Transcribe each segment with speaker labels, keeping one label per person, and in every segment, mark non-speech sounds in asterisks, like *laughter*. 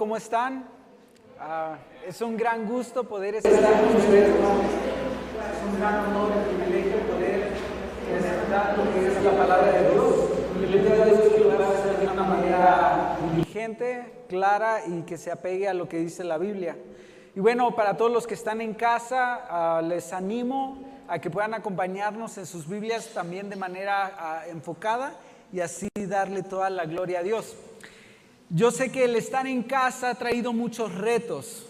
Speaker 1: ¿cómo están? Ah, es un gran gusto poder estar con ustedes. Es un gran honor y privilegio poder presentar lo que es la palabra de Dios. Y el día de hoy lo voy a hacer de una manera diligente, clara y que se apegue a lo que dice la Biblia. Y bueno, para todos los que están en casa, ah, les animo a que puedan acompañarnos en sus Biblias también de manera ah, enfocada y así darle toda la gloria a Dios. Yo sé que el estar en casa ha traído muchos retos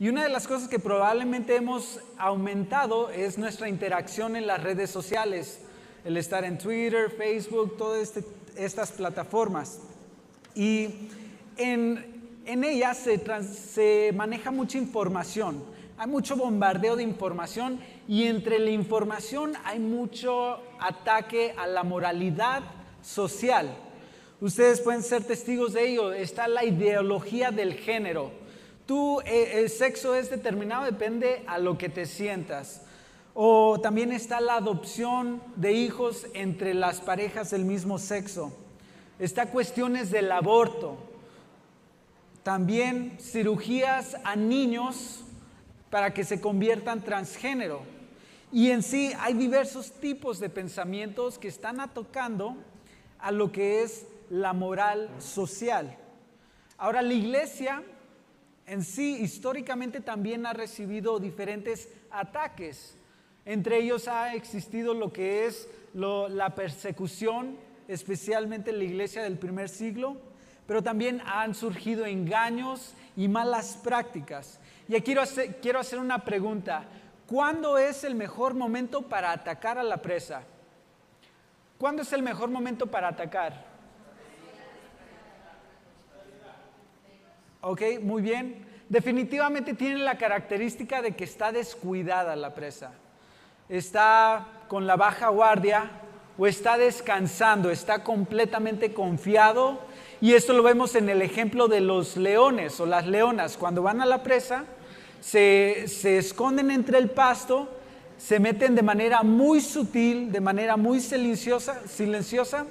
Speaker 1: y una de las cosas que probablemente hemos aumentado es nuestra interacción en las redes sociales, el estar en Twitter, Facebook, todas este, estas plataformas. Y en, en ellas se, se maneja mucha información, hay mucho bombardeo de información y entre la información hay mucho ataque a la moralidad social. Ustedes pueden ser testigos de ello. Está la ideología del género. Tú, eh, el sexo es determinado, depende a lo que te sientas. O también está la adopción de hijos entre las parejas del mismo sexo. Está cuestiones del aborto. También cirugías a niños para que se conviertan transgénero. Y en sí hay diversos tipos de pensamientos que están atacando a lo que es la moral social. Ahora, la iglesia en sí históricamente también ha recibido diferentes ataques. Entre ellos ha existido lo que es la persecución, especialmente en la iglesia del primer siglo, pero también han surgido engaños y malas prácticas. Y aquí quiero quiero hacer una pregunta. ¿Cuándo es el mejor momento para atacar a la presa? ¿Cuándo es el mejor momento para atacar? Ok, muy bien. Definitivamente tiene la característica de que está descuidada la presa. Está con la baja guardia o está descansando, está completamente confiado. Y esto lo vemos en el ejemplo de los leones o las leonas. Cuando van a la presa, se, se esconden entre el pasto, se meten de manera muy sutil, de manera muy silenciosa, silenciosa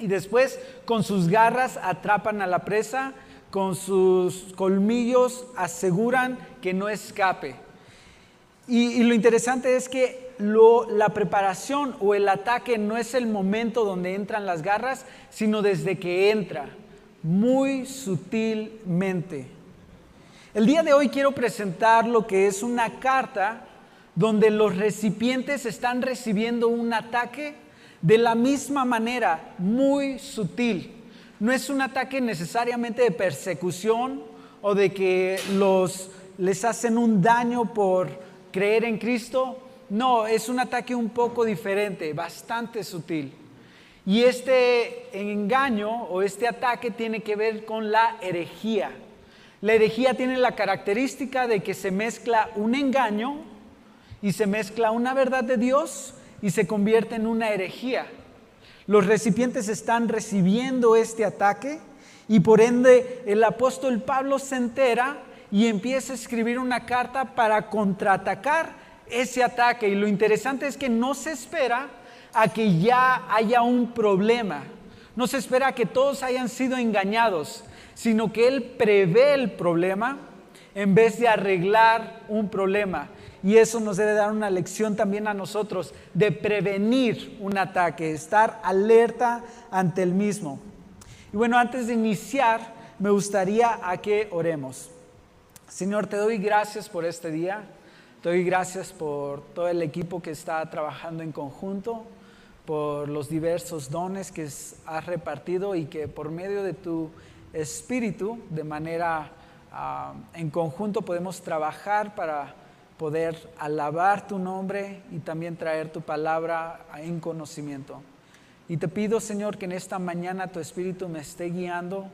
Speaker 1: y después con sus garras atrapan a la presa con sus colmillos aseguran que no escape. Y, lo interesante es que la preparación o el ataque no es el momento donde entran las garras, sino desde que entra, muy sutilmente. El día de hoy quiero presentar lo que es una carta donde los recipientes están recibiendo un ataque de la misma manera, muy sutil. No es un ataque necesariamente de persecución o de que los, les hacen un daño por creer en Cristo. No, es un ataque un poco diferente, bastante sutil. Y este engaño o este ataque tiene que ver con la herejía. La herejía tiene la característica de que se mezcla un engaño y se mezcla una verdad de Dios y se convierte en una herejía. Los recipientes están recibiendo este ataque y por ende el apóstol Pablo se entera y empieza a escribir una carta para contraatacar ese ataque. Y lo interesante es que no se espera a que ya haya un problema, no se espera a que todos hayan sido engañados, sino que él prevé el problema en vez de arreglar un problema. Y eso nos debe dar una lección también a nosotros de prevenir un ataque, estar alerta ante el mismo. Y bueno, antes de iniciar, me gustaría a que oremos. Señor, te doy gracias por este día. Te doy gracias por todo el equipo que está trabajando en conjunto, por los diversos dones que has repartido y que por medio de tu espíritu, de manera ah, en conjunto, podemos trabajar para poder alabar tu nombre y también traer tu palabra en conocimiento. Y te pido, Señor, que en esta mañana tu Espíritu me esté guiando,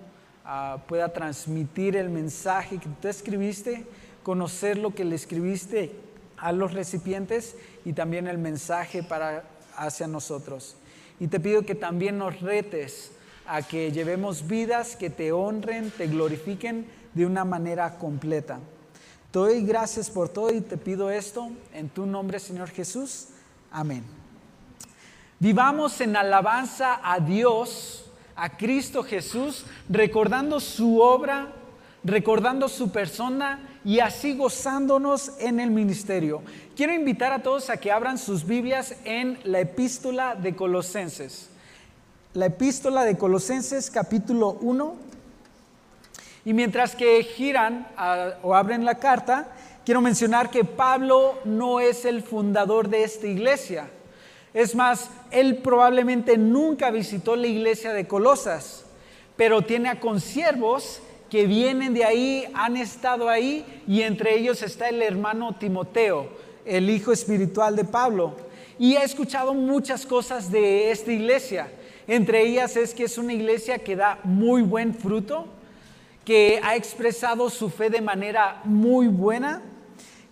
Speaker 1: ah, pueda transmitir el mensaje que tú escribiste, conocer lo que le escribiste a los recipientes y también el mensaje para hacia nosotros. Y te pido que también nos retes a que llevemos vidas que te honren, te glorifiquen de una manera completa. Te doy gracias por todo y te pido esto en tu nombre, Señor Jesús. Amén. Vivamos en alabanza a Dios, a Cristo Jesús, recordando su obra, recordando su persona y así gozándonos en el ministerio. Quiero invitar a todos a que abran sus Biblias en la epístola de Colosenses. La epístola de Colosenses capítulo 1. Y mientras que giran o abren la carta, quiero mencionar que Pablo no es el fundador de esta iglesia. Es más, él probablemente nunca visitó la iglesia de Colosas, pero tiene a consiervos que vienen de ahí, han estado ahí, y entre ellos está el hermano Timoteo, el hijo espiritual de Pablo. Y he escuchado muchas cosas de esta iglesia. Entre ellas es que es una iglesia que da muy buen fruto, que ha expresado su fe de manera muy buena,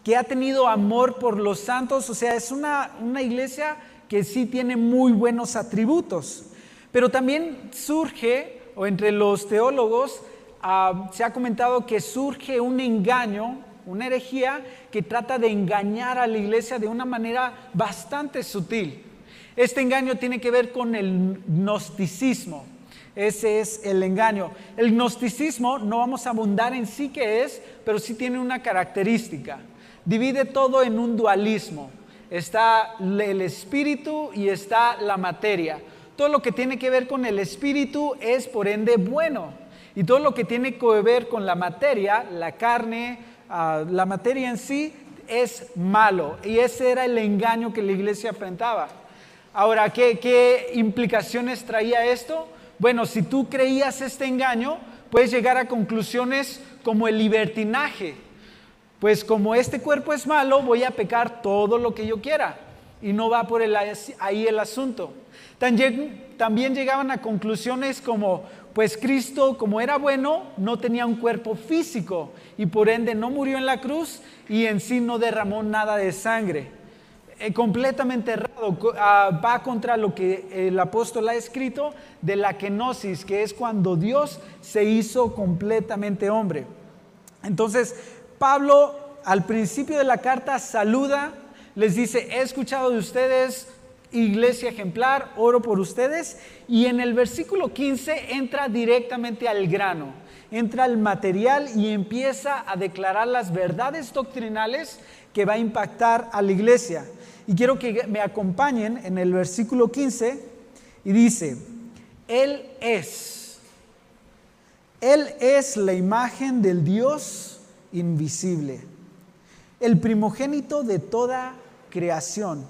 Speaker 1: que ha tenido amor por los santos, o sea, es una, una iglesia que sí tiene muy buenos atributos. Pero también surge, o entre los teólogos, ah, se ha comentado que surge un engaño, una herejía que trata de engañar a la iglesia de una manera bastante sutil. Este engaño tiene que ver con el gnosticismo. Ese es el engaño. El gnosticismo no vamos a abundar en sí que es, pero sí tiene una característica. Divide todo en un dualismo está el espíritu y está la materia. Todo lo que tiene que ver con el espíritu es por ende bueno. Y todo lo que tiene que ver con la materia, la carne, ah, la materia en sí, es malo. Y ese era el engaño que la iglesia enfrentaba. Ahora, ¿qué, ¿qué implicaciones traía esto? Bueno, si tú creías este engaño, puedes llegar a conclusiones como el libertinaje pues como este cuerpo es malo, voy a pecar todo lo que yo quiera. Y no va por ahí el asunto. También, llegaban a conclusiones como, pues Cristo, como era bueno, no tenía un cuerpo físico y por ende no murió en la cruz y en sí no derramó nada de sangre. Eh, completamente errado, ah, va contra lo que el apóstol ha escrito de la kenosis, que es cuando Dios se hizo completamente hombre. Entonces, Pablo al principio de la carta saluda, les dice, he escuchado de ustedes, iglesia ejemplar, oro por ustedes, y en el versículo 15 entra directamente al grano, entra al material y empieza a declarar las verdades doctrinales que va a impactar a la iglesia. Y quiero que me acompañen en el versículo 15 y dice, Él es, Él es la imagen del Dios invisible, el primogénito de toda creación,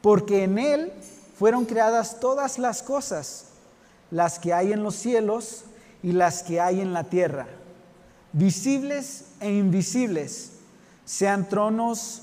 Speaker 1: porque en Él fueron creadas todas las cosas, las que hay en los cielos y las que hay en la tierra, visibles e invisibles, sean tronos,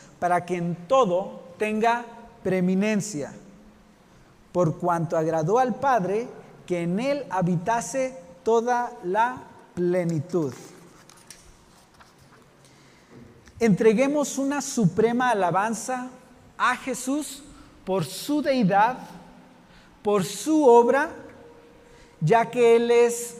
Speaker 1: para que en todo tenga preeminencia, por cuanto agradó al Padre que en Él habitase toda la plenitud. Entreguemos una suprema alabanza a Jesús por su deidad, por su obra, ya que Él es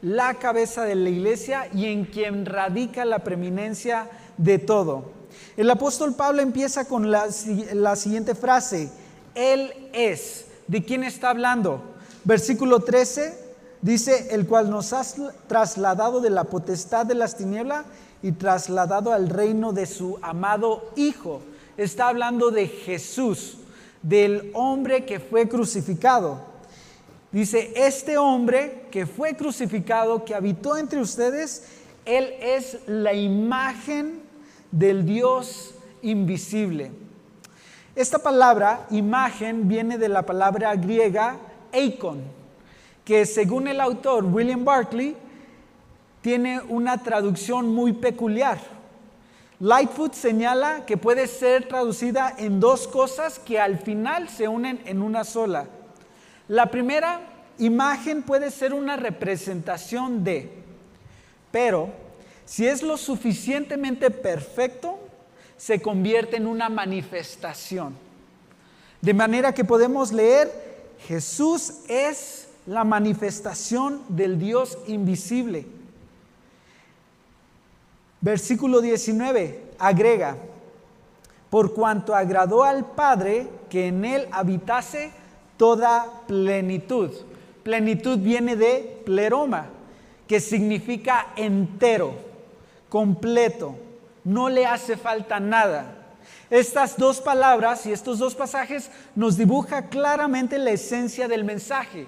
Speaker 1: la cabeza de la iglesia y en quien radica la preeminencia de todo. El apóstol Pablo empieza con la, la, siguiente frase, Él es. ¿De quién está hablando? Versículo 13 dice, el cual nos has trasladado de la potestad de las tinieblas y trasladado al reino de su amado Hijo. Está hablando de Jesús, del hombre que fue crucificado. Dice, este hombre que fue crucificado, que habitó entre ustedes, Él es la imagen del Dios invisible. Esta palabra, imagen, viene de la palabra griega eikon, que según el autor William Barclay, tiene una traducción muy peculiar. Lightfoot señala que puede ser traducida en dos cosas que al final se unen en una sola. La primera imagen puede ser una representación de, Pero si es lo suficientemente perfecto, se convierte en una manifestación. De manera que podemos leer, Jesús es la manifestación del Dios invisible. Versículo 19 agrega, por cuanto agradó al Padre que en él habitase toda plenitud. Plenitud viene de pleroma, que significa entero, completo, no le hace falta nada. Estas dos palabras y estos dos pasajes nos dibuja claramente la esencia del mensaje,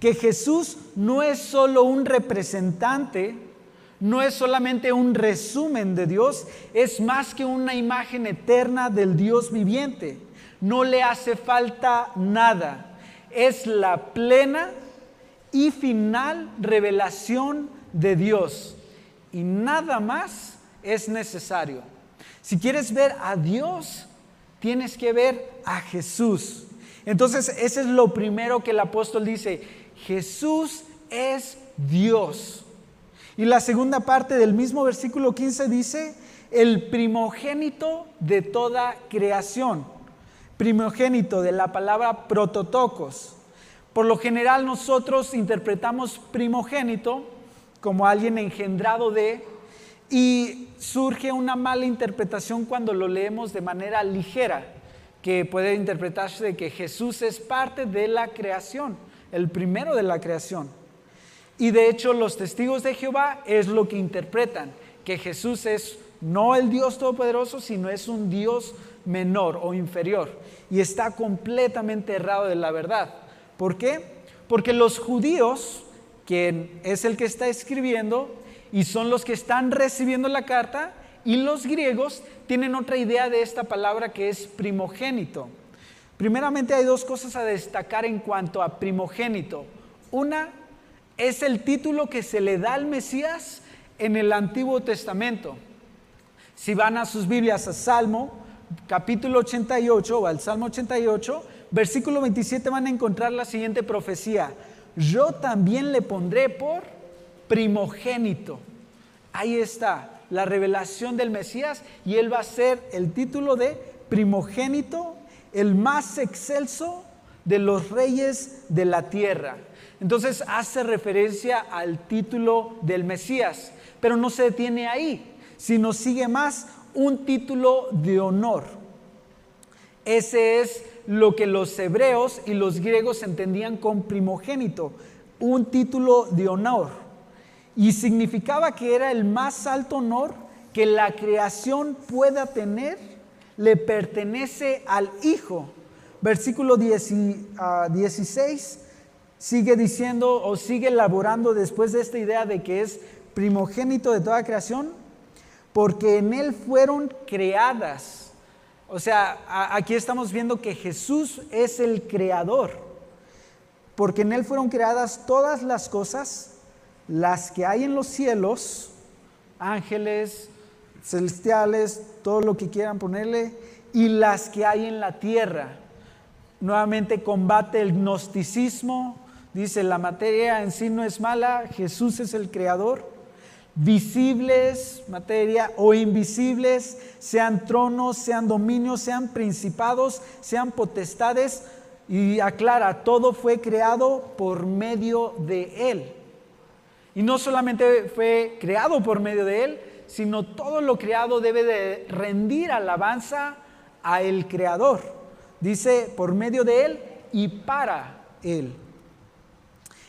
Speaker 1: que Jesús no es solo un representante, no es solamente un resumen de Dios, es más que una imagen eterna del Dios viviente. No le hace falta nada. Es la plena y final revelación de Dios. Y nada más es necesario. Si quieres ver a Dios, tienes que ver a Jesús. Entonces, ese es lo primero que el apóstol dice. Jesús es Dios. Y la segunda parte del mismo versículo 15 dice, el primogénito de toda creación. Primogénito de la palabra prototocos. Por lo general nosotros interpretamos primogénito como alguien engendrado de, y surge una mala interpretación cuando lo leemos de manera ligera, que puede interpretarse de que Jesús es parte de la creación, el primero de la creación. Y de hecho los testigos de Jehová es lo que interpretan, que Jesús es no el Dios Todopoderoso, sino es un Dios menor o inferior. Y está completamente errado de la verdad. ¿Por qué? Porque los judíos, quien es el que está escribiendo, y son los que están recibiendo la carta, y los griegos tienen otra idea de esta palabra que es primogénito. Primeramente hay dos cosas a destacar en cuanto a primogénito. Una es el título que se le da al Mesías en el Antiguo Testamento. Si van a sus Biblias a Salmo, capítulo 88 o al Salmo 88, versículo 27 van a encontrar la siguiente profecía. Yo también le pondré por primogénito. Ahí está la revelación del Mesías y él va a ser el título de primogénito, el más excelso de los reyes de la tierra. Entonces hace referencia al título del Mesías, pero no se detiene ahí, sino sigue más un título de honor. Ese es lo que los hebreos y los griegos entendían con primogénito, un título de honor. Y significaba que era el más alto honor que la creación pueda tener, le pertenece al Hijo. Versículo 16 sigue diciendo o sigue elaborando después de esta idea de que es primogénito de toda creación, porque en Él fueron creadas. O sea, aquí estamos viendo que Jesús es el creador, porque en Él fueron creadas todas las cosas, las que hay en los cielos, ángeles, celestiales, todo lo que quieran ponerle, y las que hay en la tierra. Nuevamente combate el gnosticismo, Dice, la materia en sí no es mala, Jesús es el creador. Visibles, materia o invisibles, sean tronos, sean dominios, sean principados, sean potestades. Y aclara, todo fue creado por medio de Él. Y no solamente fue creado por medio de Él, sino todo lo creado debe de rendir alabanza a el Creador. Dice, por medio de Él y para Él.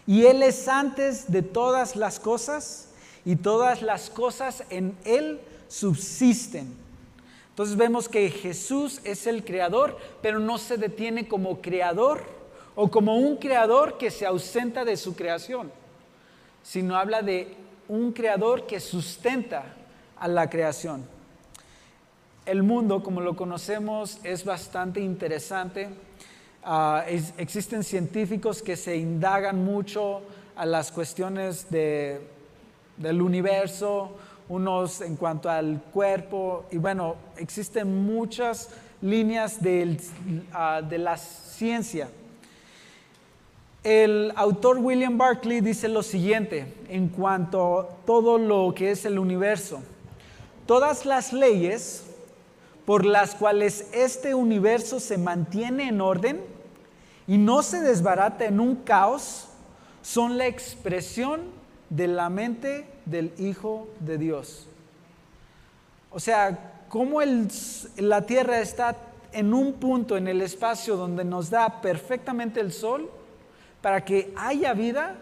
Speaker 1: Y Él es antes de todas las cosas y todas las cosas en Él subsisten. Entonces vemos que Jesús es el creador, pero no se detiene como creador o como un creador que se ausenta de su creación, sino habla de un creador que sustenta a la creación. El mundo, como lo conocemos, es bastante interesante Ah, existen científicos que se indagan mucho a las cuestiones del universo, unos en cuanto al cuerpo, y bueno, existen muchas líneas ah, de la ciencia. El autor William Barclay dice lo siguiente en cuanto a todo lo que es el universo. Todas las leyes por las cuales este universo se mantiene en orden y no se desbarata en un caos son la expresión de la mente del Hijo de Dios. O sea, cómo la Tierra está en un punto en el espacio donde nos da perfectamente el sol, para que haya vida,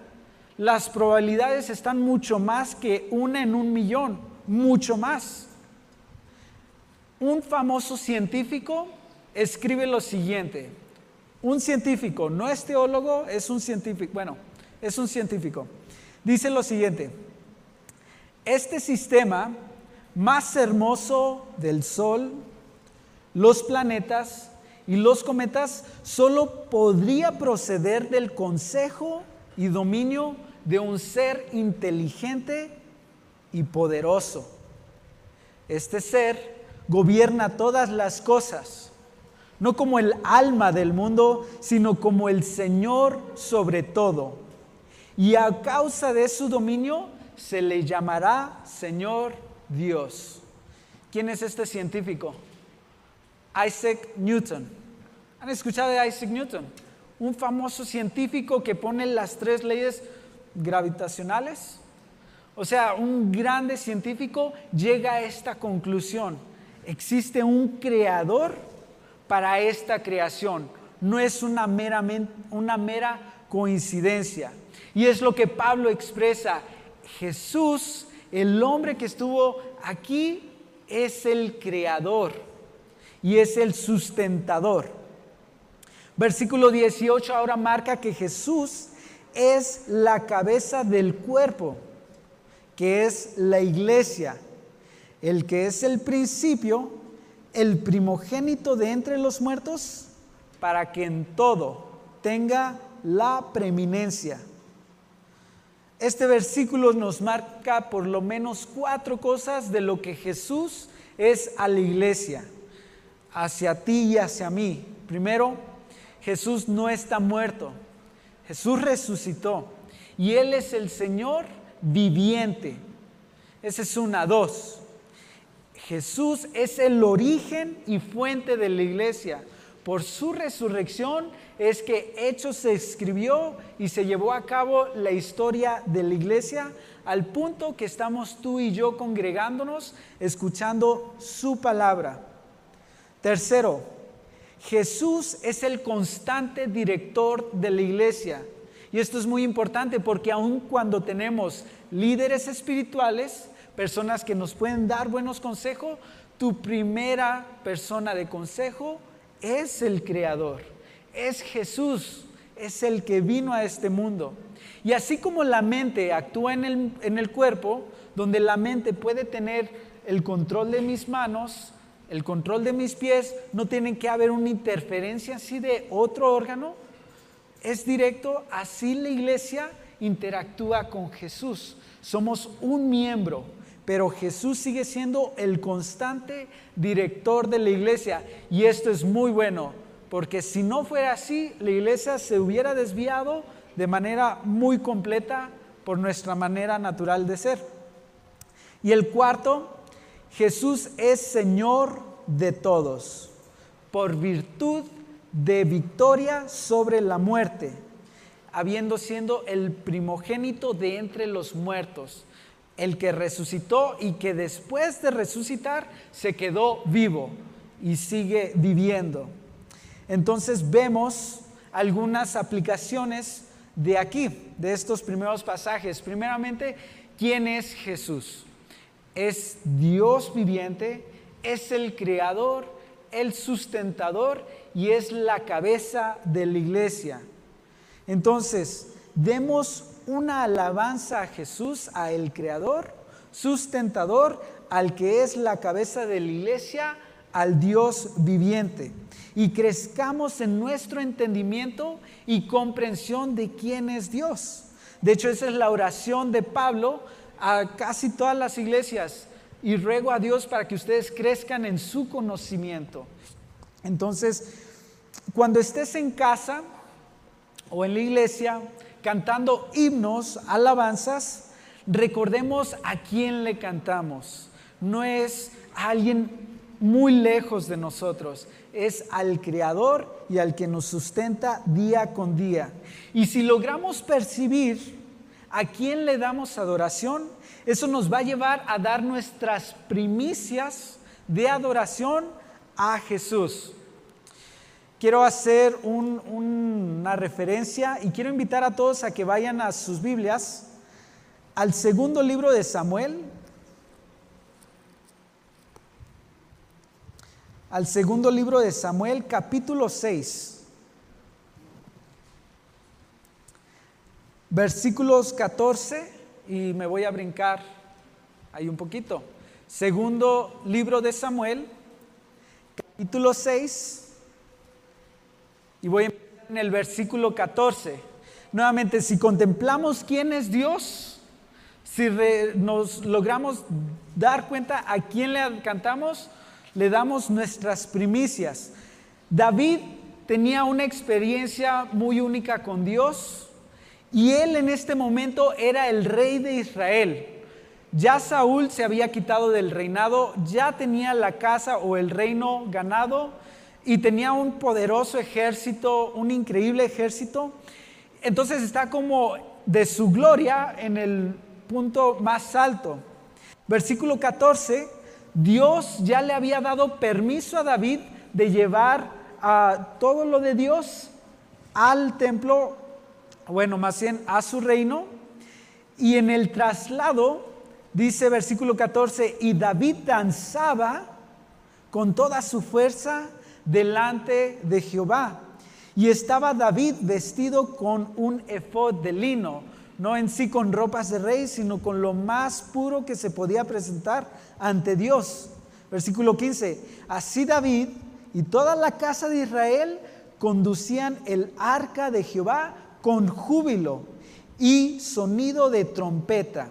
Speaker 1: las probabilidades están mucho más que una en un millón, mucho más. Un famoso científico escribe lo siguiente, un científico, no es teólogo, es un científico, bueno, es un científico, dice lo siguiente, este sistema más hermoso del Sol, los planetas, y los cometas solo podría proceder del consejo y dominio de un ser inteligente y poderoso. Este ser gobierna todas las cosas, no como el alma del mundo, sino como el Señor sobre todo. Y a causa de su dominio se le llamará Señor Dios. ¿Quién es este científico? Isaac Newton. ¿Han escuchado de Isaac Newton? Un famoso científico que pone las tres leyes gravitacionales. O sea, un grande científico llega a esta conclusión. Existe un creador para esta creación. No es una mera, una mera coincidencia. Y es lo que Pablo expresa. Jesús, el hombre que estuvo aquí, es el creador y es el sustentador. Versículo 18 ahora marca que Jesús es la cabeza del cuerpo, que es la iglesia, el que es el principio, el primogénito de entre los muertos, para que en todo tenga la preeminencia. Este versículo nos marca por lo menos cuatro cosas de lo que Jesús es a la iglesia hacia ti y hacia mí. Primero, Jesús no está muerto. Jesús resucitó y Él es el Señor viviente. Esa es una, dos. Jesús es el origen y fuente de la iglesia. Por su resurrección es que Hechos se escribió y se llevó a cabo la historia de la iglesia al punto que estamos tú y yo congregándonos, escuchando su palabra. Tercero, Jesús es el constante director de la iglesia. Y esto es muy importante porque aun cuando tenemos líderes espirituales, personas que nos pueden dar buenos consejos, tu primera persona de consejo es el Creador, es Jesús, es el que vino a este mundo. Y así como la mente actúa en el, en el cuerpo, donde la mente puede tener el control de mis manos, el control de mis pies, no tiene que haber una interferencia así de otro órgano. Es directo, así la iglesia interactúa con Jesús. Somos un miembro, pero Jesús sigue siendo el constante director de la iglesia. Y esto es muy bueno, porque si no fuera así, la iglesia se hubiera desviado de manera muy completa por nuestra manera natural de ser. Y el cuarto Jesús es Señor de todos, por virtud de victoria sobre la muerte, habiendo sido el primogénito de entre los muertos, el que resucitó y que después de resucitar se quedó vivo y sigue viviendo. Entonces vemos algunas aplicaciones de aquí, de estos primeros pasajes. Primeramente, ¿quién es Jesús? es Dios viviente, es el creador, el sustentador y es la cabeza de la iglesia. Entonces, demos una alabanza a Jesús, a el creador, sustentador, al que es la cabeza de la iglesia, al Dios viviente. Y crezcamos en nuestro entendimiento y comprensión de quién es Dios. De hecho, esa es la oración de Pablo a casi todas las iglesias y ruego a Dios para que ustedes crezcan en su conocimiento. Entonces, cuando estés en casa o en la iglesia, cantando himnos, alabanzas, recordemos a quién le cantamos. No es a alguien muy lejos de nosotros, es al Creador y al que nos sustenta día con día. Y si logramos percibir a quién le damos adoración, eso nos va a llevar a dar nuestras primicias de adoración a Jesús. Quiero hacer una referencia y quiero invitar a todos a que vayan a sus Biblias al segundo libro de Samuel, al segundo libro de Samuel, capítulo 6, versículos 14, y me voy a brincar ahí un poquito. Segundo libro de Samuel, capítulo 6, y voy en el versículo 14. Nuevamente, si contemplamos quién es Dios, si nos logramos dar cuenta a quién le cantamos, le damos nuestras primicias. David tenía una experiencia muy única con Dios y él en este momento era el rey de Israel. Ya Saúl se había quitado del reinado, ya tenía la casa o el reino ganado y tenía un poderoso ejército, un increíble ejército. Entonces está como de su gloria en el punto más alto. Versículo 14 Dios ya le había dado permiso a David de llevar a todo lo de Dios al templo, bueno, más bien a su reino. Y en el traslado, dice versículo 14, y David danzaba con toda su fuerza delante de Jehová. Y estaba David vestido con un efod de lino, no en sí con ropas de rey, sino con lo más puro que se podía presentar ante Dios. Versículo 15, así David y toda la casa de Israel conducían el arca de Jehová con júbilo y sonido de trompeta.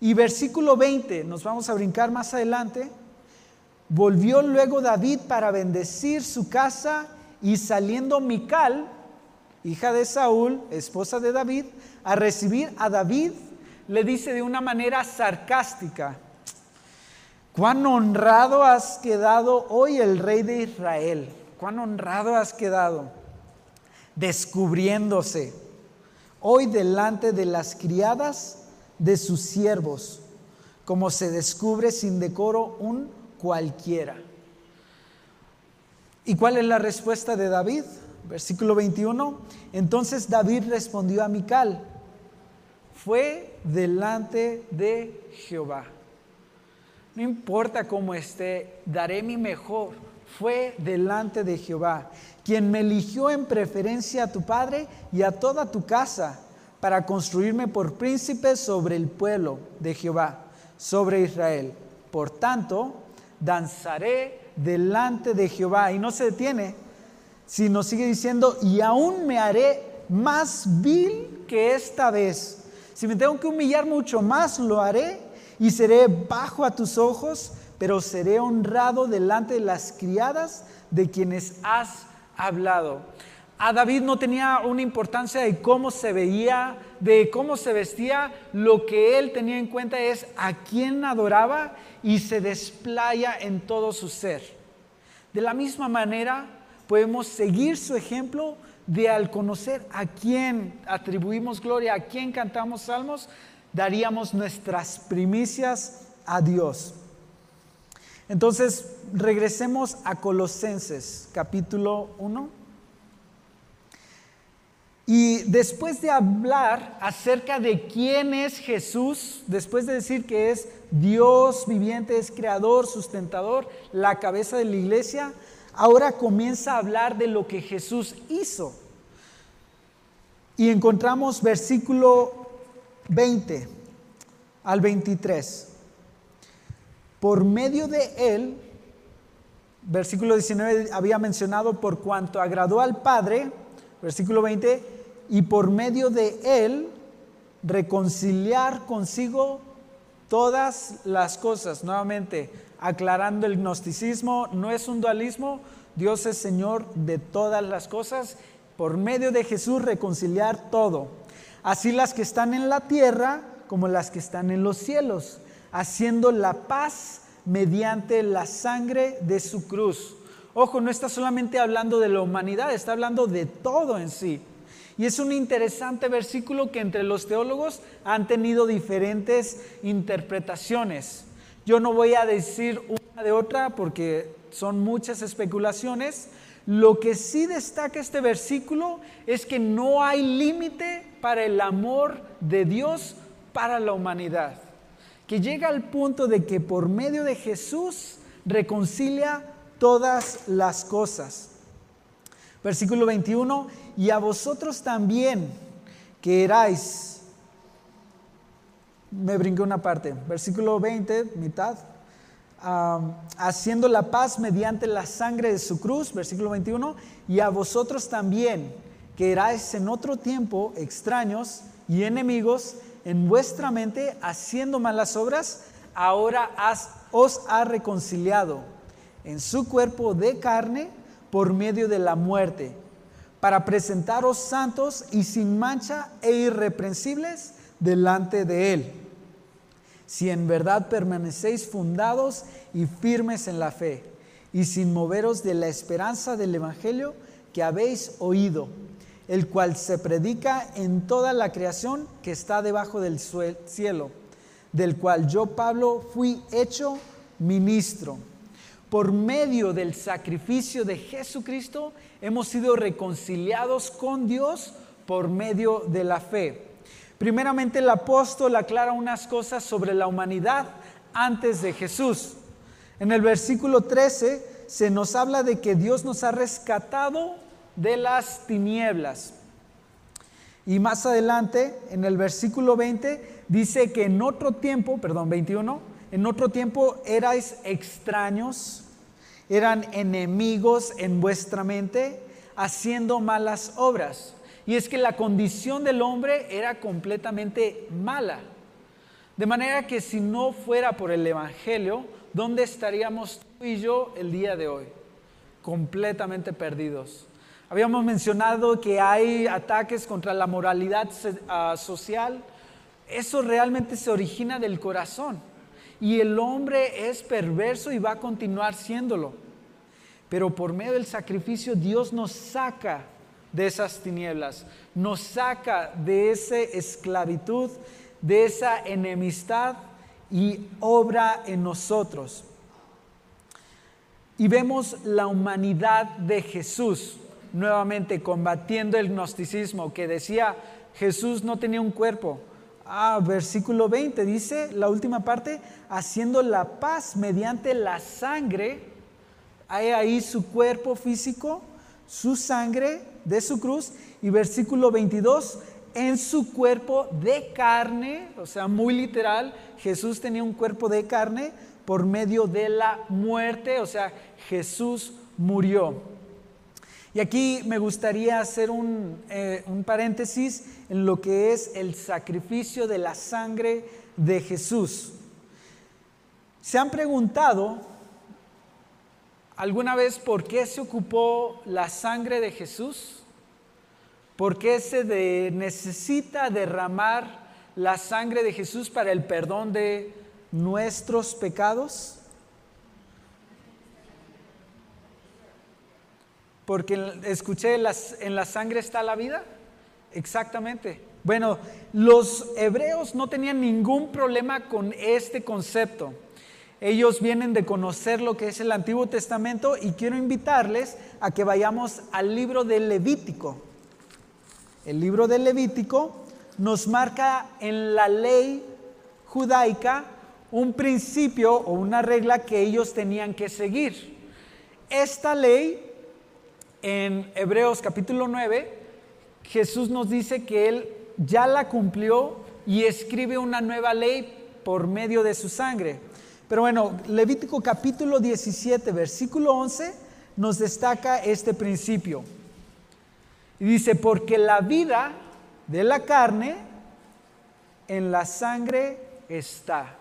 Speaker 1: Y versículo 20, nos vamos a brincar más adelante, volvió luego David para bendecir su casa y saliendo Mical, hija de Saúl, esposa de David, a recibir a David, le dice de una manera sarcástica, cuán honrado has quedado hoy el rey de Israel, cuán honrado has quedado, descubriéndose hoy delante de las criadas de sus siervos, como se descubre sin decoro un cualquiera. ¿Y cuál es la respuesta de David? Versículo 21. Entonces David respondió a Mical, fue delante de Jehová. No importa cómo esté, daré mi mejor. Fue delante de Jehová, quien me eligió en preferencia a tu padre y a toda tu casa para construirme por príncipe sobre el pueblo de Jehová, sobre Israel. Por tanto, danzaré delante de Jehová. Y no se detiene, sino sigue diciendo, y aún me haré más vil que esta vez si me tengo que humillar mucho más, lo haré y seré bajo a tus ojos, pero seré honrado delante de las criadas de quienes has hablado. A David no tenía una importancia de cómo se veía, de cómo se vestía. Lo que él tenía en cuenta es a quién adoraba y se desplaya en todo su ser. De la misma manera, podemos seguir su ejemplo de al conocer a quién atribuimos gloria, a quién cantamos salmos, daríamos nuestras primicias a Dios. Entonces, regresemos a Colosenses capítulo 1. Y después de hablar acerca de quién es Jesús, después de decir que es Dios viviente, es creador, sustentador, la cabeza de la iglesia, ahora comienza a hablar de lo que Jesús hizo. Y encontramos versículo 20 al 23. Por medio de él, versículo 19 había mencionado por cuanto agradó al Padre, versículo 20, y por medio de él reconciliar consigo todas las cosas. Nuevamente, aclarando el gnosticismo, no es un dualismo, Dios es Señor de todas las cosas por medio de Jesús reconciliar todo, así las que están en la tierra como las que están en los cielos, haciendo la paz mediante la sangre de su cruz. Ojo, no está solamente hablando de la humanidad, está hablando de todo en sí. Y es un interesante versículo que entre los teólogos han tenido diferentes interpretaciones. Yo no voy a decir una de otra porque son muchas especulaciones. Lo que sí destaca este versículo es que no hay límite para el amor de Dios para la humanidad, que llega al punto de que por medio de Jesús reconcilia todas las cosas. Versículo 21, y a vosotros también, que erais, me brinqué una parte, versículo 20, mitad, haciendo la paz mediante la sangre de su cruz, versículo 21, y a vosotros también, que erais en otro tiempo extraños y enemigos en vuestra mente haciendo malas obras, ahora os ha reconciliado en su cuerpo de carne por medio de la muerte, para presentaros santos y sin mancha e irreprensibles delante de Él. Si en verdad permanecéis fundados y firmes en la fe, y sin moveros de la esperanza del Evangelio que habéis oído el cual se predica en toda la creación que está debajo del cielo, del cual yo, Pablo, fui hecho ministro. Por medio del sacrificio de Jesucristo hemos sido reconciliados con Dios por medio de la fe. Primeramente el apóstol aclara unas cosas sobre la humanidad antes de Jesús. En el versículo 13 se nos habla de que Dios nos ha rescatado de las tinieblas. Y más adelante, en el versículo 20, dice que en otro tiempo, perdón, 21, en otro tiempo erais extraños, eran enemigos en vuestra mente, haciendo malas obras. Y es que la condición del hombre era completamente mala. De manera que si no fuera por el Evangelio, ¿dónde estaríamos tú y yo el día de hoy? Completamente perdidos. Habíamos mencionado que hay ataques contra la moralidad ah, social. Eso realmente se origina del corazón. Y el hombre es perverso y va a continuar siéndolo. Pero por medio del sacrificio Dios nos saca de esas tinieblas, nos saca de esa esclavitud, de esa enemistad y obra en nosotros. Y vemos la humanidad de Jesús nuevamente combatiendo el gnosticismo que decía Jesús no tenía un cuerpo. Ah, versículo 20 dice, la última parte, haciendo la paz mediante la sangre, hay ahí su cuerpo físico, su sangre de su cruz, y versículo 22, en su cuerpo de carne, o sea, muy literal, Jesús tenía un cuerpo de carne por medio de la muerte, o sea, Jesús murió. Y aquí me gustaría hacer eh, un, paréntesis en lo que es el sacrificio de la sangre de Jesús. ¿Se han preguntado alguna vez por qué se ocupó la sangre de Jesús? ¿Por qué se necesita derramar la sangre de Jesús para el perdón de nuestros pecados? Porque escuché en la sangre está la vida. Exactamente. Bueno, los hebreos no tenían ningún problema con este concepto. Ellos vienen de conocer lo que es el Antiguo Testamento y quiero invitarles a que vayamos al libro del Levítico. El libro del Levítico nos marca en la ley judaica un principio o una regla que ellos tenían que seguir. Esta ley en Hebreos capítulo 9, Jesús nos dice que Él ya la cumplió y escribe una nueva ley por medio de su sangre. Pero bueno, Levítico capítulo 17, versículo 11, nos destaca este principio. Y dice, porque la vida de la carne en la sangre está.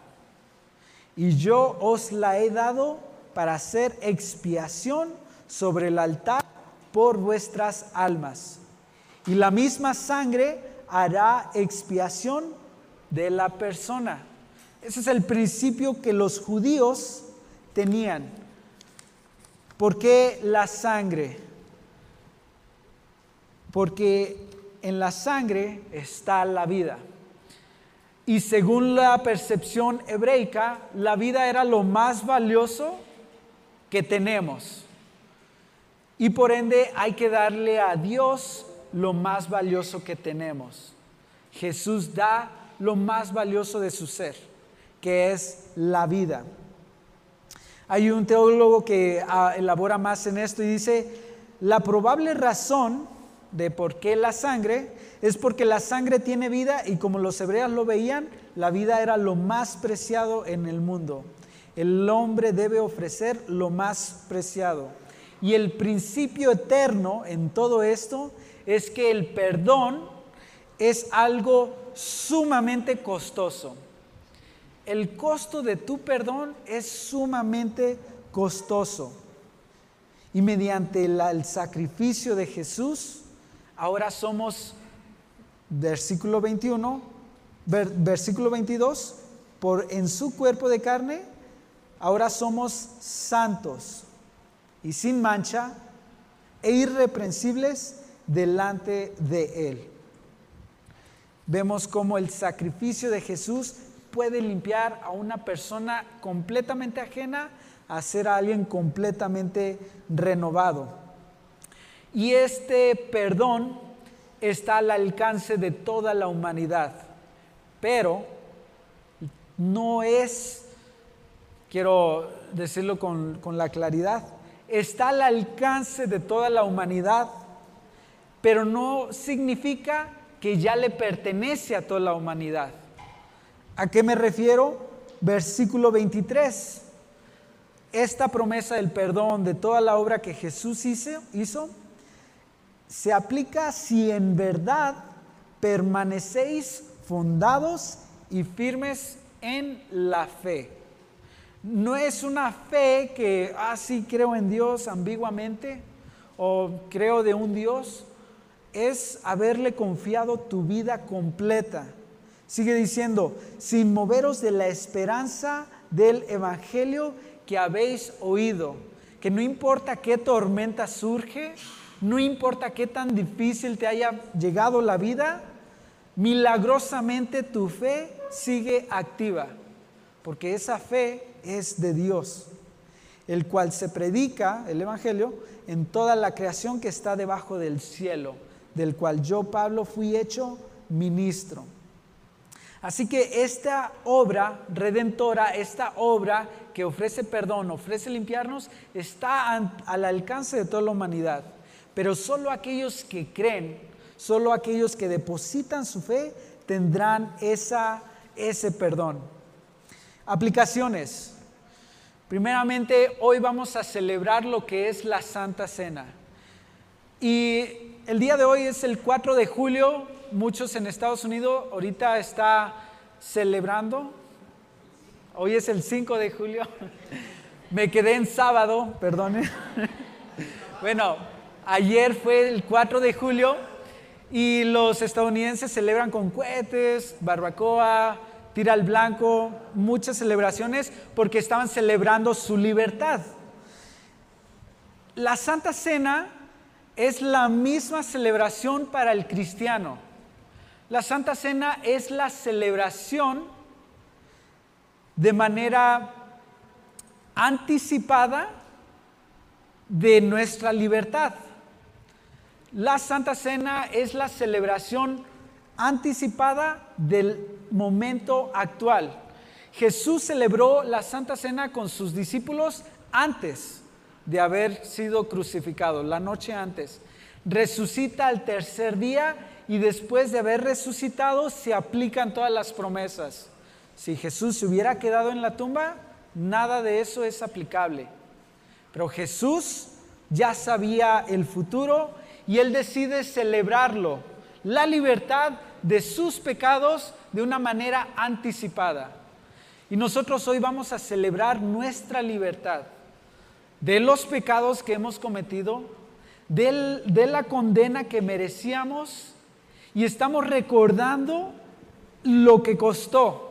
Speaker 1: Y yo os la he dado para hacer expiación sobre el altar por vuestras almas. Y la misma sangre hará expiación de la persona. Ese es el principio que los judíos tenían. ¿Por qué la sangre? Porque en la sangre está la vida. Y según la percepción hebreica, la vida era lo más valioso que tenemos. Y por ende hay que darle a Dios lo más valioso que tenemos. Jesús da lo más valioso de su ser, que es la vida. Hay un teólogo que ah, elabora más en esto y dice, la probable razón de por qué la sangre es porque la sangre tiene vida y como los hebreos lo veían, la vida era lo más preciado en el mundo. El hombre debe ofrecer lo más preciado. Y el principio eterno en todo esto es que el perdón es algo sumamente costoso. El costo de tu perdón es sumamente costoso. Y mediante el sacrificio de Jesús, ahora somos, versículo 21, versículo 22, por en su cuerpo de carne, ahora somos santos y sin mancha e irreprensibles delante de Él. Vemos cómo el sacrificio de Jesús puede limpiar a una persona completamente ajena a ser a alguien completamente renovado. Y este perdón está al alcance de toda la humanidad, pero no es, quiero decirlo con, con la claridad, está al alcance de toda la humanidad pero no significa que ya le pertenece a toda la humanidad. ¿A qué me refiero? Versículo 23. Esta promesa del perdón de toda la obra que Jesús hizo, hizo se aplica si en verdad permanecéis fundados y firmes en la fe. No es una fe que, ah, sí, creo en Dios ambiguamente o creo de un Dios es haberle confiado tu vida completa. Sigue diciendo, sin moveros de la esperanza del Evangelio que habéis oído, que no importa qué tormenta surge, no importa qué tan difícil te haya llegado la vida, milagrosamente tu fe sigue activa, porque esa fe es de Dios, el cual se predica, el Evangelio, en toda la creación que está debajo del cielo del cual yo, Pablo, fui hecho ministro. Así que esta obra redentora, esta obra que ofrece perdón, ofrece limpiarnos, está al alcance de toda la humanidad. Pero solo aquellos que creen, solo aquellos que depositan su fe, tendrán esa, ese perdón. Aplicaciones. Primeramente, hoy vamos a celebrar lo que es la Santa Cena. Y el día de hoy es el 4 de julio, muchos en Estados Unidos ahorita está celebrando. Hoy es el 5 de julio. *laughs* Me quedé en sábado, perdone. *laughs* Bueno, ayer fue el 4 de julio y los estadounidenses celebran con cohetes, barbacoa, tira al blanco, muchas celebraciones porque estaban celebrando su libertad. La Santa Cena es la misma celebración para el cristiano. La Santa Cena es la celebración de manera anticipada de nuestra libertad. La Santa Cena es la celebración anticipada del momento actual. Jesús celebró la Santa Cena con sus discípulos antes de haber sido crucificado, la noche antes. Resucita al tercer día y después de haber resucitado se aplican todas las promesas. Si Jesús se hubiera quedado en la tumba, nada de eso es aplicable. Pero Jesús ya sabía el futuro y él decide celebrarlo, la libertad de sus pecados de una manera anticipada. Y nosotros hoy vamos a celebrar nuestra libertad de los pecados que hemos cometido, de la condena que merecíamos y estamos recordando lo que costó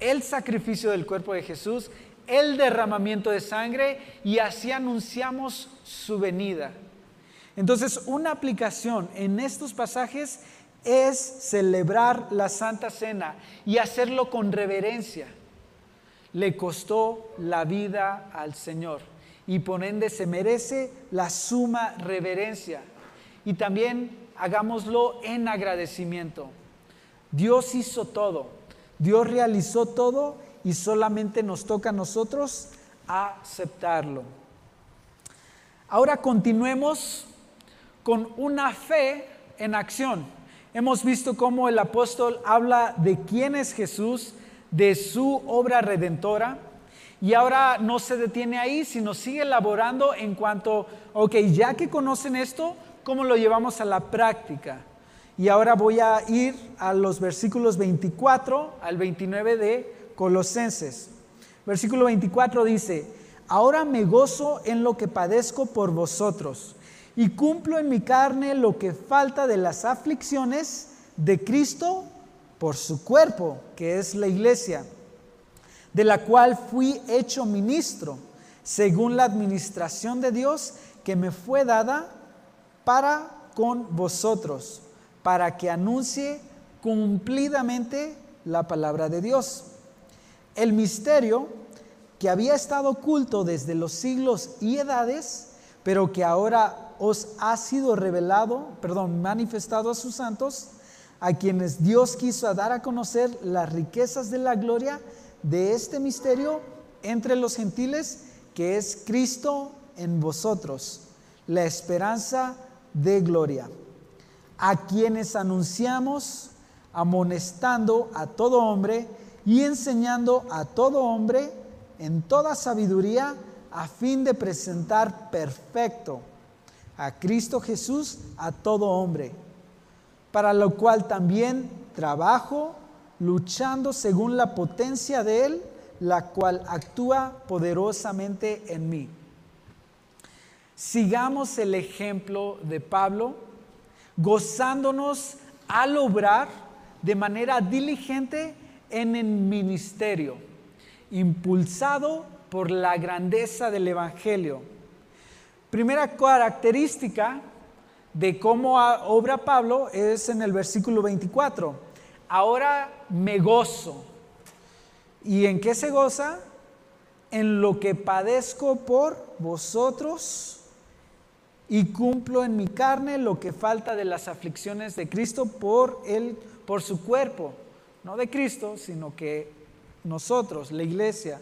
Speaker 1: el sacrificio del cuerpo de Jesús, el derramamiento de sangre y así anunciamos su venida. Entonces, una aplicación en estos pasajes es celebrar la Santa Cena y hacerlo con reverencia. Le costó la vida al Señor y por ende se merece la suma reverencia. Y también hagámoslo en agradecimiento. Dios hizo todo, Dios realizó todo y solamente nos toca a nosotros aceptarlo. Ahora continuemos con una fe en acción. Hemos visto cómo el apóstol habla de quién es Jesús, de su obra redentora, y ahora no se detiene ahí, sino sigue elaborando en cuanto, ok, ya que conocen esto, ¿cómo lo llevamos a la práctica? Y ahora voy a ir a los versículos 24 al 29 de Colosenses. Versículo 24 dice, ahora me gozo en lo que padezco por vosotros y cumplo en mi carne lo que falta de las aflicciones de Cristo por su cuerpo, que es la iglesia, de la cual fui hecho ministro, según la administración de Dios que me fue dada para con vosotros, para que anuncie cumplidamente la palabra de Dios. El misterio que había estado oculto desde los siglos y edades, pero que ahora os ha sido revelado, perdón, manifestado a sus santos, a quienes Dios quiso dar a conocer las riquezas de la gloria de este misterio entre los gentiles, que es Cristo en vosotros, la esperanza de gloria, a quienes anunciamos amonestando a todo hombre y enseñando a todo hombre en toda sabiduría a fin de presentar perfecto a Cristo Jesús a todo hombre, para lo cual también trabajo luchando según la potencia de Él, la cual actúa poderosamente en mí. Sigamos el ejemplo de Pablo, gozándonos al obrar de manera diligente en el ministerio, impulsado por la grandeza del Evangelio Primera característica de cómo obra Pablo es en el versículo 24. Ahora me gozo. ¿Y en qué se goza? En lo que padezco por vosotros y cumplo en mi carne lo que falta de las aflicciones de Cristo por él, por su cuerpo, no de Cristo, sino que nosotros, la iglesia,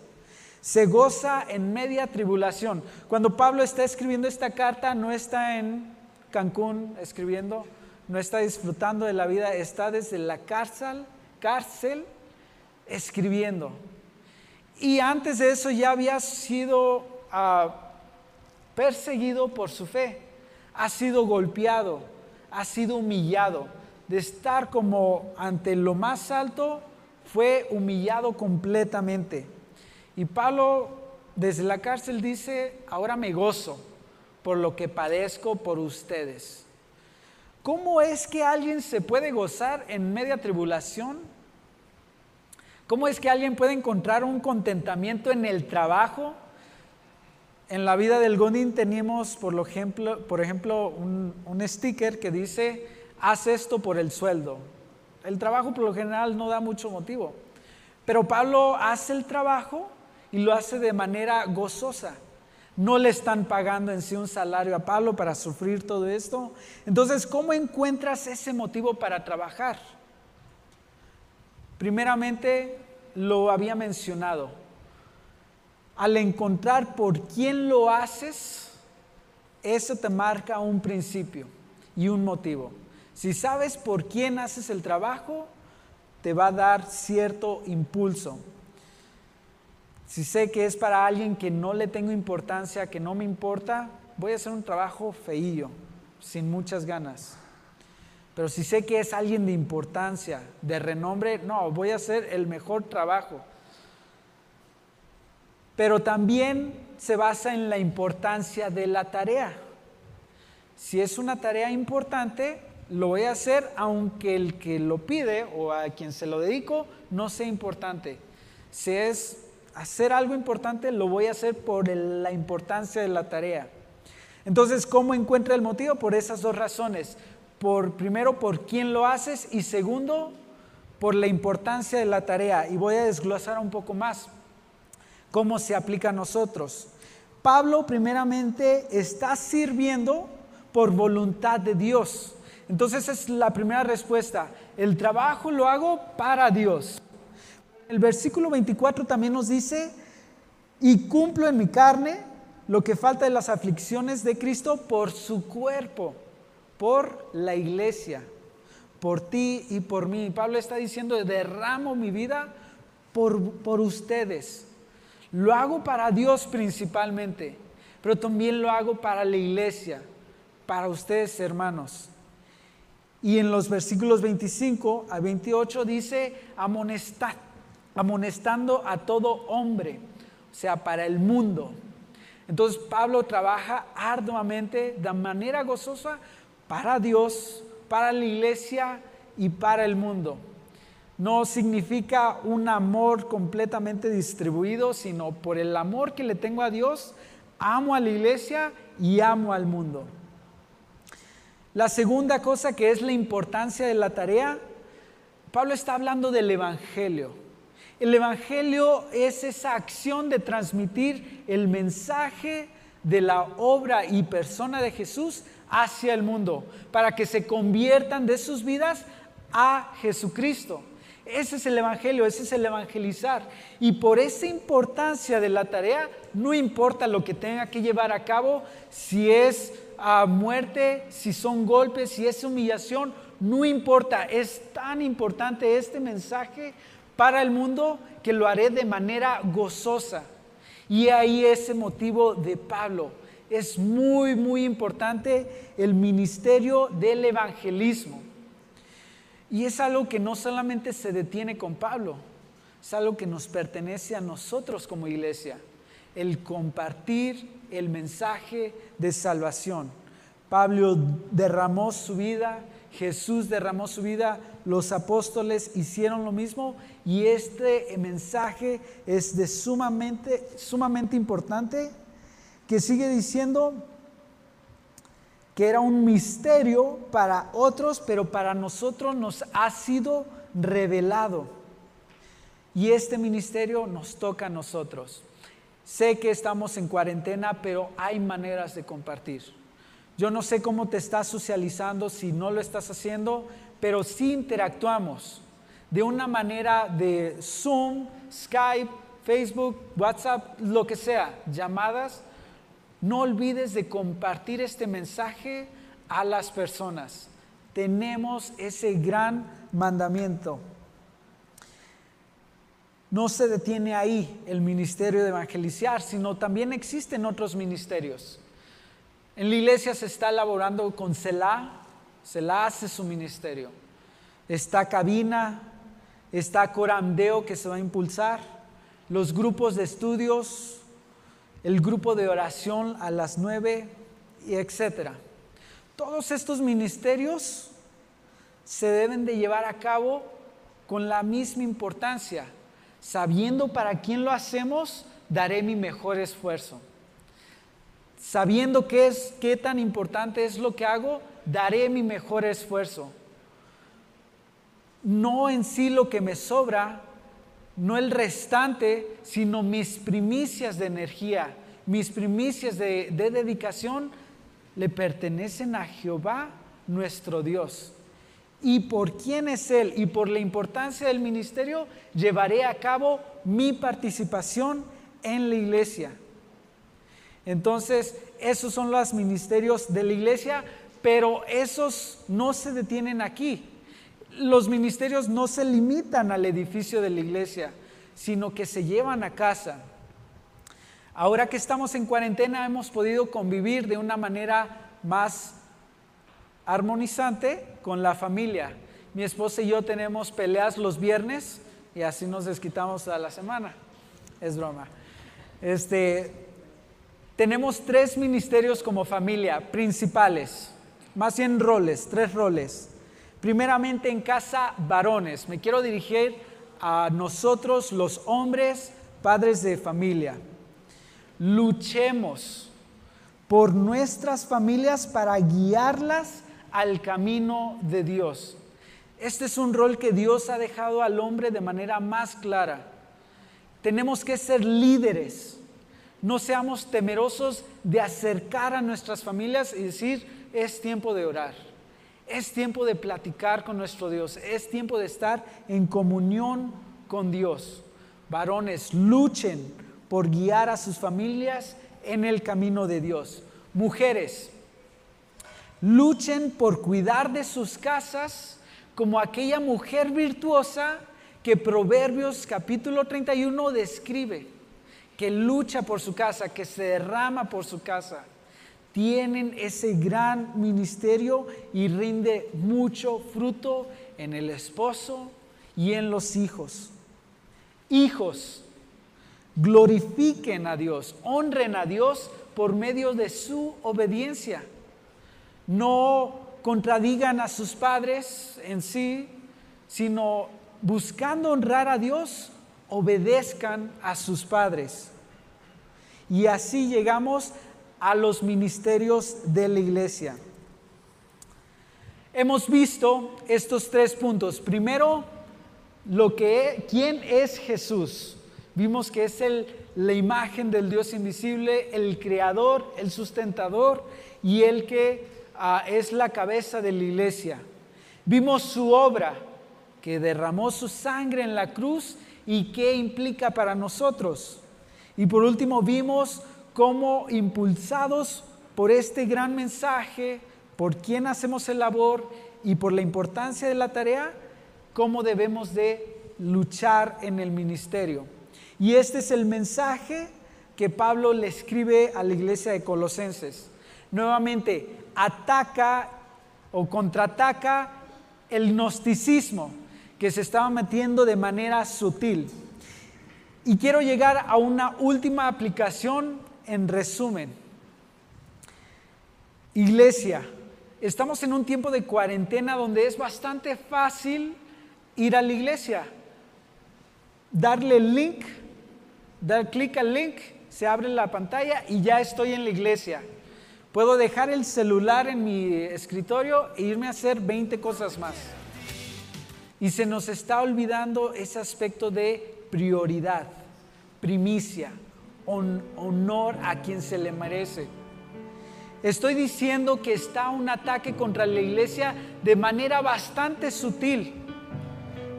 Speaker 1: se goza en media tribulación. Cuando Pablo está escribiendo esta carta, no está en Cancún escribiendo, no está disfrutando de la vida, está desde la cárcel, cárcel escribiendo. Y antes de eso ya había sido ah, perseguido por su fe, ha sido golpeado, ha sido humillado. De estar como ante lo más alto, fue humillado completamente. Y Pablo desde la cárcel dice, ahora me gozo por lo que padezco por ustedes. ¿Cómo es que alguien se puede gozar en media tribulación? ¿Cómo es que alguien puede encontrar un contentamiento en el trabajo? En la vida del Godín tenemos, por ejemplo, por ejemplo un, un sticker que dice, haz esto por el sueldo. El trabajo por lo general no da mucho motivo, pero Pablo hace el trabajo y lo hace de manera gozosa. No le están pagando en sí un salario a Pablo para sufrir todo esto. Entonces, ¿cómo encuentras ese motivo para trabajar? Primeramente, lo había mencionado. Al encontrar por quién lo haces, eso te marca un principio y un motivo. Si sabes por quién haces el trabajo, te va a dar cierto impulso. Si sé que es para alguien que no le tengo importancia, que no me importa, voy a hacer un trabajo feillo, sin muchas ganas. Pero si sé que es alguien de importancia, de renombre, no, voy a hacer el mejor trabajo. Pero también se basa en la importancia de la tarea. Si es una tarea importante, lo voy a hacer aunque el que lo pide o a quien se lo dedico no sea importante. Si es hacer algo importante, lo voy a hacer por la importancia de la tarea. Entonces, ¿cómo encuentra el motivo? Por esas dos razones. Por primero, por quién lo haces y segundo, por la importancia de la tarea. Y voy a desglosar un poco más cómo se aplica a nosotros. Pablo primeramente está sirviendo por voluntad de Dios. Entonces es la primera respuesta. El trabajo lo hago para Dios. El versículo 24 también nos dice, y cumplo en mi carne lo que falta de las aflicciones de Cristo por su cuerpo, por la iglesia, por ti y por mí. Pablo está diciendo, derramo mi vida por, por ustedes. Lo hago para Dios principalmente, pero también lo hago para la iglesia, para ustedes hermanos. Y en los versículos 25 a 28 dice, amonestando a todo hombre, o sea, para el mundo. Entonces Pablo trabaja arduamente, de manera gozosa, para Dios, para la iglesia y para el mundo. No significa un amor completamente distribuido, sino por el amor que le tengo a Dios, amo a la iglesia y amo al mundo. La segunda cosa que es la importancia de la tarea, Pablo está hablando del Evangelio. El Evangelio es esa acción de transmitir el mensaje de la obra y persona de Jesús hacia el mundo, para que se conviertan de sus vidas a Jesucristo. Ese es el Evangelio, ese es el evangelizar. Y por esa importancia de la tarea, no importa lo que tenga que llevar a cabo, si es a muerte, si son golpes, si es humillación, no importa. Es tan importante este mensaje para el mundo que lo haré de manera gozosa. Y ahí ese motivo de Pablo. Es muy, muy importante el ministerio del evangelismo. Y es algo que no solamente se detiene con Pablo, es algo que nos pertenece a nosotros como iglesia, el compartir el mensaje de salvación. Pablo derramó su vida, Jesús derramó su vida, los apóstoles hicieron lo mismo y este mensaje es de sumamente, sumamente importante que sigue diciendo que era un misterio para otros, pero para nosotros nos ha sido revelado. Y este ministerio nos toca a nosotros. Sé que estamos en cuarentena, pero hay maneras de compartir. Yo no sé cómo te estás socializando, si no lo estás haciendo, pero sí interactuamos de una manera de Zoom, Skype, Facebook, WhatsApp, lo que sea, llamadas no olvides de compartir este mensaje a las personas. Tenemos ese gran mandamiento. No se detiene ahí el ministerio de evangelizar, sino también existen otros ministerios. En la iglesia se está elaborando con Selah, Selah hace su ministerio. Está Cabina, está Coramdeo que se va a impulsar, los grupos de estudios, el grupo de oración a las nueve, y etcétera. Todos estos ministerios se deben de llevar a cabo con la misma importancia. Sabiendo para quién lo hacemos, daré mi mejor esfuerzo. Sabiendo qué es qué tan importante es lo que hago, daré mi mejor esfuerzo. No en sí lo que me sobra, no el restante, sino mis primicias de energía, mis primicias de, dedicación le pertenecen a Jehová nuestro Dios. Y por quién es Él y por la importancia del ministerio, llevaré a cabo mi participación en la iglesia. Entonces, esos son los ministerios de la iglesia, pero esos no se detienen aquí los ministerios no se limitan al edificio de la iglesia, sino que se llevan a casa. Ahora que estamos en cuarentena hemos podido convivir de una manera más armonizante con la familia. Mi esposa y yo tenemos peleas los viernes y así nos desquitamos a la semana. Es broma. Este, tenemos tres ministerios como familia principales, más bien roles, tres roles. Primeramente en casa, varones. Me quiero dirigir a nosotros, los hombres, padres de familia. Luchemos por nuestras familias para guiarlas al camino de Dios. Este es un rol que Dios ha dejado al hombre de manera más clara. Tenemos que ser líderes no seamos temerosos de acercar a nuestras familias y decir, es tiempo de orar, es tiempo de platicar con nuestro Dios, es tiempo de estar en comunión con Dios. Varones, luchen por guiar a sus familias en el camino de Dios. Mujeres, luchen por cuidar de sus casas como aquella mujer virtuosa que Proverbios capítulo 31 describe que lucha por su casa, que se derrama por su casa, tienen ese gran ministerio y rinde mucho fruto en el esposo y en los hijos. Hijos, glorifiquen a Dios, honren a Dios por medio de su obediencia. No contradigan a sus padres en sí, sino buscando honrar a Dios, obedezcan a sus padres. Y así llegamos a los ministerios de la iglesia. Hemos visto estos tres puntos. Primero, lo que quién es Jesús. Vimos que es el, la imagen del Dios invisible, el creador, el sustentador y el que ah, es la cabeza de la iglesia. Vimos su obra, que derramó su sangre en la cruz y qué implica para nosotros. Y por último vimos cómo impulsados por este gran mensaje, por quién hacemos el labor y por la importancia de la tarea, cómo debemos de luchar en el ministerio. Y este es el mensaje que Pablo le escribe a la iglesia de Colosenses. Nuevamente, ataca o contraataca el gnosticismo que se estaba metiendo de manera sutil. Y quiero llegar a una última aplicación en resumen. Iglesia, estamos en un tiempo de cuarentena donde es bastante fácil ir a la iglesia. Darle el link, dar clic al link, se abre la pantalla y ya estoy en la iglesia. Puedo dejar el celular en mi escritorio e irme a hacer 20 cosas más. Y se nos está olvidando ese aspecto de prioridad, primicia, honor a quien se le merece. Estoy diciendo que está un ataque contra la iglesia de manera bastante sutil.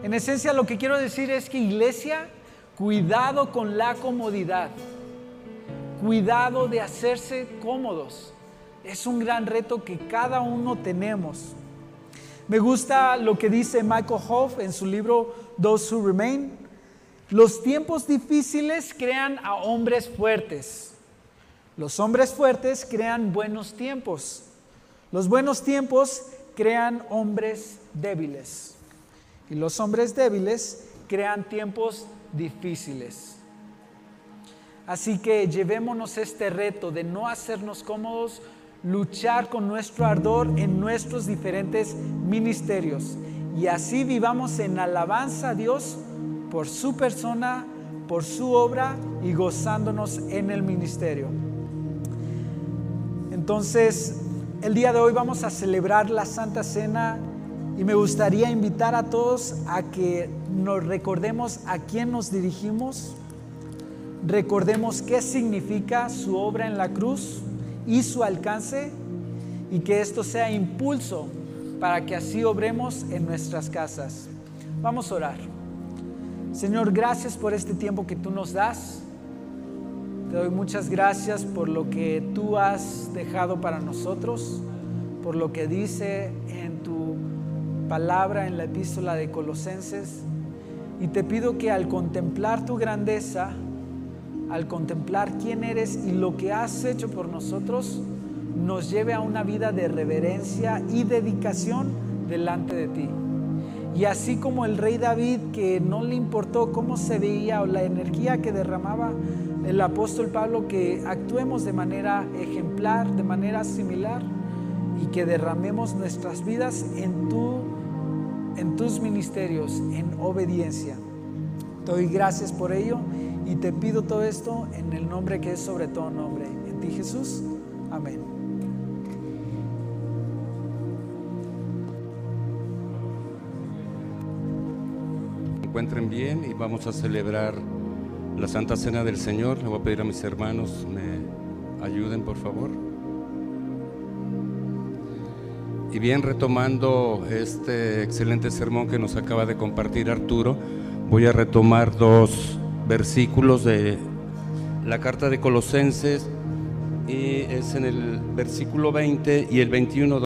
Speaker 1: En esencia lo que quiero decir es que iglesia, cuidado con la comodidad, cuidado de hacerse cómodos. Es un gran reto que cada uno tenemos. Me gusta lo que dice Michael Hoff en su libro Those Who Remain. Los tiempos difíciles crean a hombres fuertes. Los hombres fuertes crean buenos tiempos. Los buenos tiempos crean hombres débiles. Y los hombres débiles crean tiempos difíciles. Así que llevémonos este reto de no hacernos cómodos, luchar con nuestro ardor en nuestros diferentes ministerios. Y así vivamos en alabanza a Dios por su persona, por su obra y gozándonos en el ministerio. Entonces, el día de hoy vamos a celebrar la Santa Cena y me gustaría invitar a todos a que nos recordemos a quién nos dirigimos, recordemos qué significa su obra en la cruz y su alcance y que esto sea impulso para que así obremos en nuestras casas. Vamos a orar. Señor, gracias por este tiempo que tú nos das. Te doy muchas gracias por lo que tú has dejado para nosotros, por lo que dice en tu palabra en la epístola de Colosenses. Y te pido que al contemplar tu grandeza, al contemplar quién eres y lo que has hecho por nosotros, nos lleve a una vida de reverencia y dedicación delante de ti. Y así como el rey David, que no le importó cómo se veía o la energía que derramaba el apóstol Pablo, que actuemos de manera ejemplar, de manera similar y que derramemos nuestras vidas en, en tus ministerios, en obediencia. Te doy gracias por ello y te pido todo esto en el nombre que es sobre todo nombre. En ti Jesús. Amén.
Speaker 2: Encuentren bien y vamos a celebrar la Santa Cena del Señor. Le voy a pedir a mis hermanos me ayuden, por favor. Y bien, retomando este excelente sermón que nos acaba de compartir Arturo, voy a retomar dos versículos de la carta de Colosenses y es en el versículo 20 y el 21.